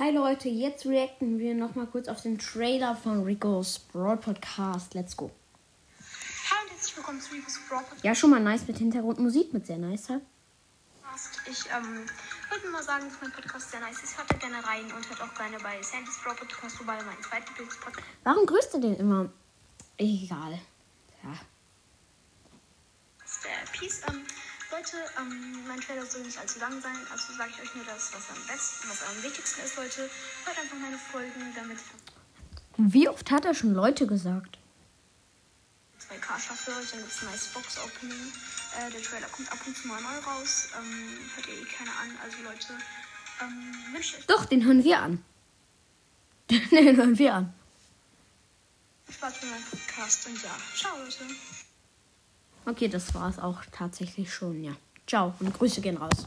Hi Leute, jetzt reacten wir nochmal kurz auf den Trailer von Rico's Broad Podcast. Let's go. Hi und herzlich willkommen zu Rivers Brawl Podcast. Ja, schon mal nice mit Hintergrundmusik, mit sehr nicer. Ich ähm, würde mal sagen, dass mein Podcast sehr nice ist. Hört gerne rein und hört auch gerne bei Sandys Brawl Podcast vorbei, mein zweiter Podcast. Warum grüßt du den immer? Egal. Ja. ist der Peace. Ähm, Leute, ähm, mein Trailer soll nicht allzu lang sein, also sage ich euch nur das, was am besten, was am wichtigsten ist, Leute. Hört einfach meine Folgen, damit Wie oft hat er schon Leute gesagt? 2K schaffe. Dann gibt es ein nice Box-Opening. Äh, der Trailer kommt ab und zu mal neu raus. Ähm, hört ihr eh keine an, also Leute, ähm, wünsche euch Doch, den hören wir an. Den hören wir an. Spaß mit meinem Podcast und ja, ciao Leute. Okay, das war's auch tatsächlich schon, ja. Ciao und Grüße gehen raus.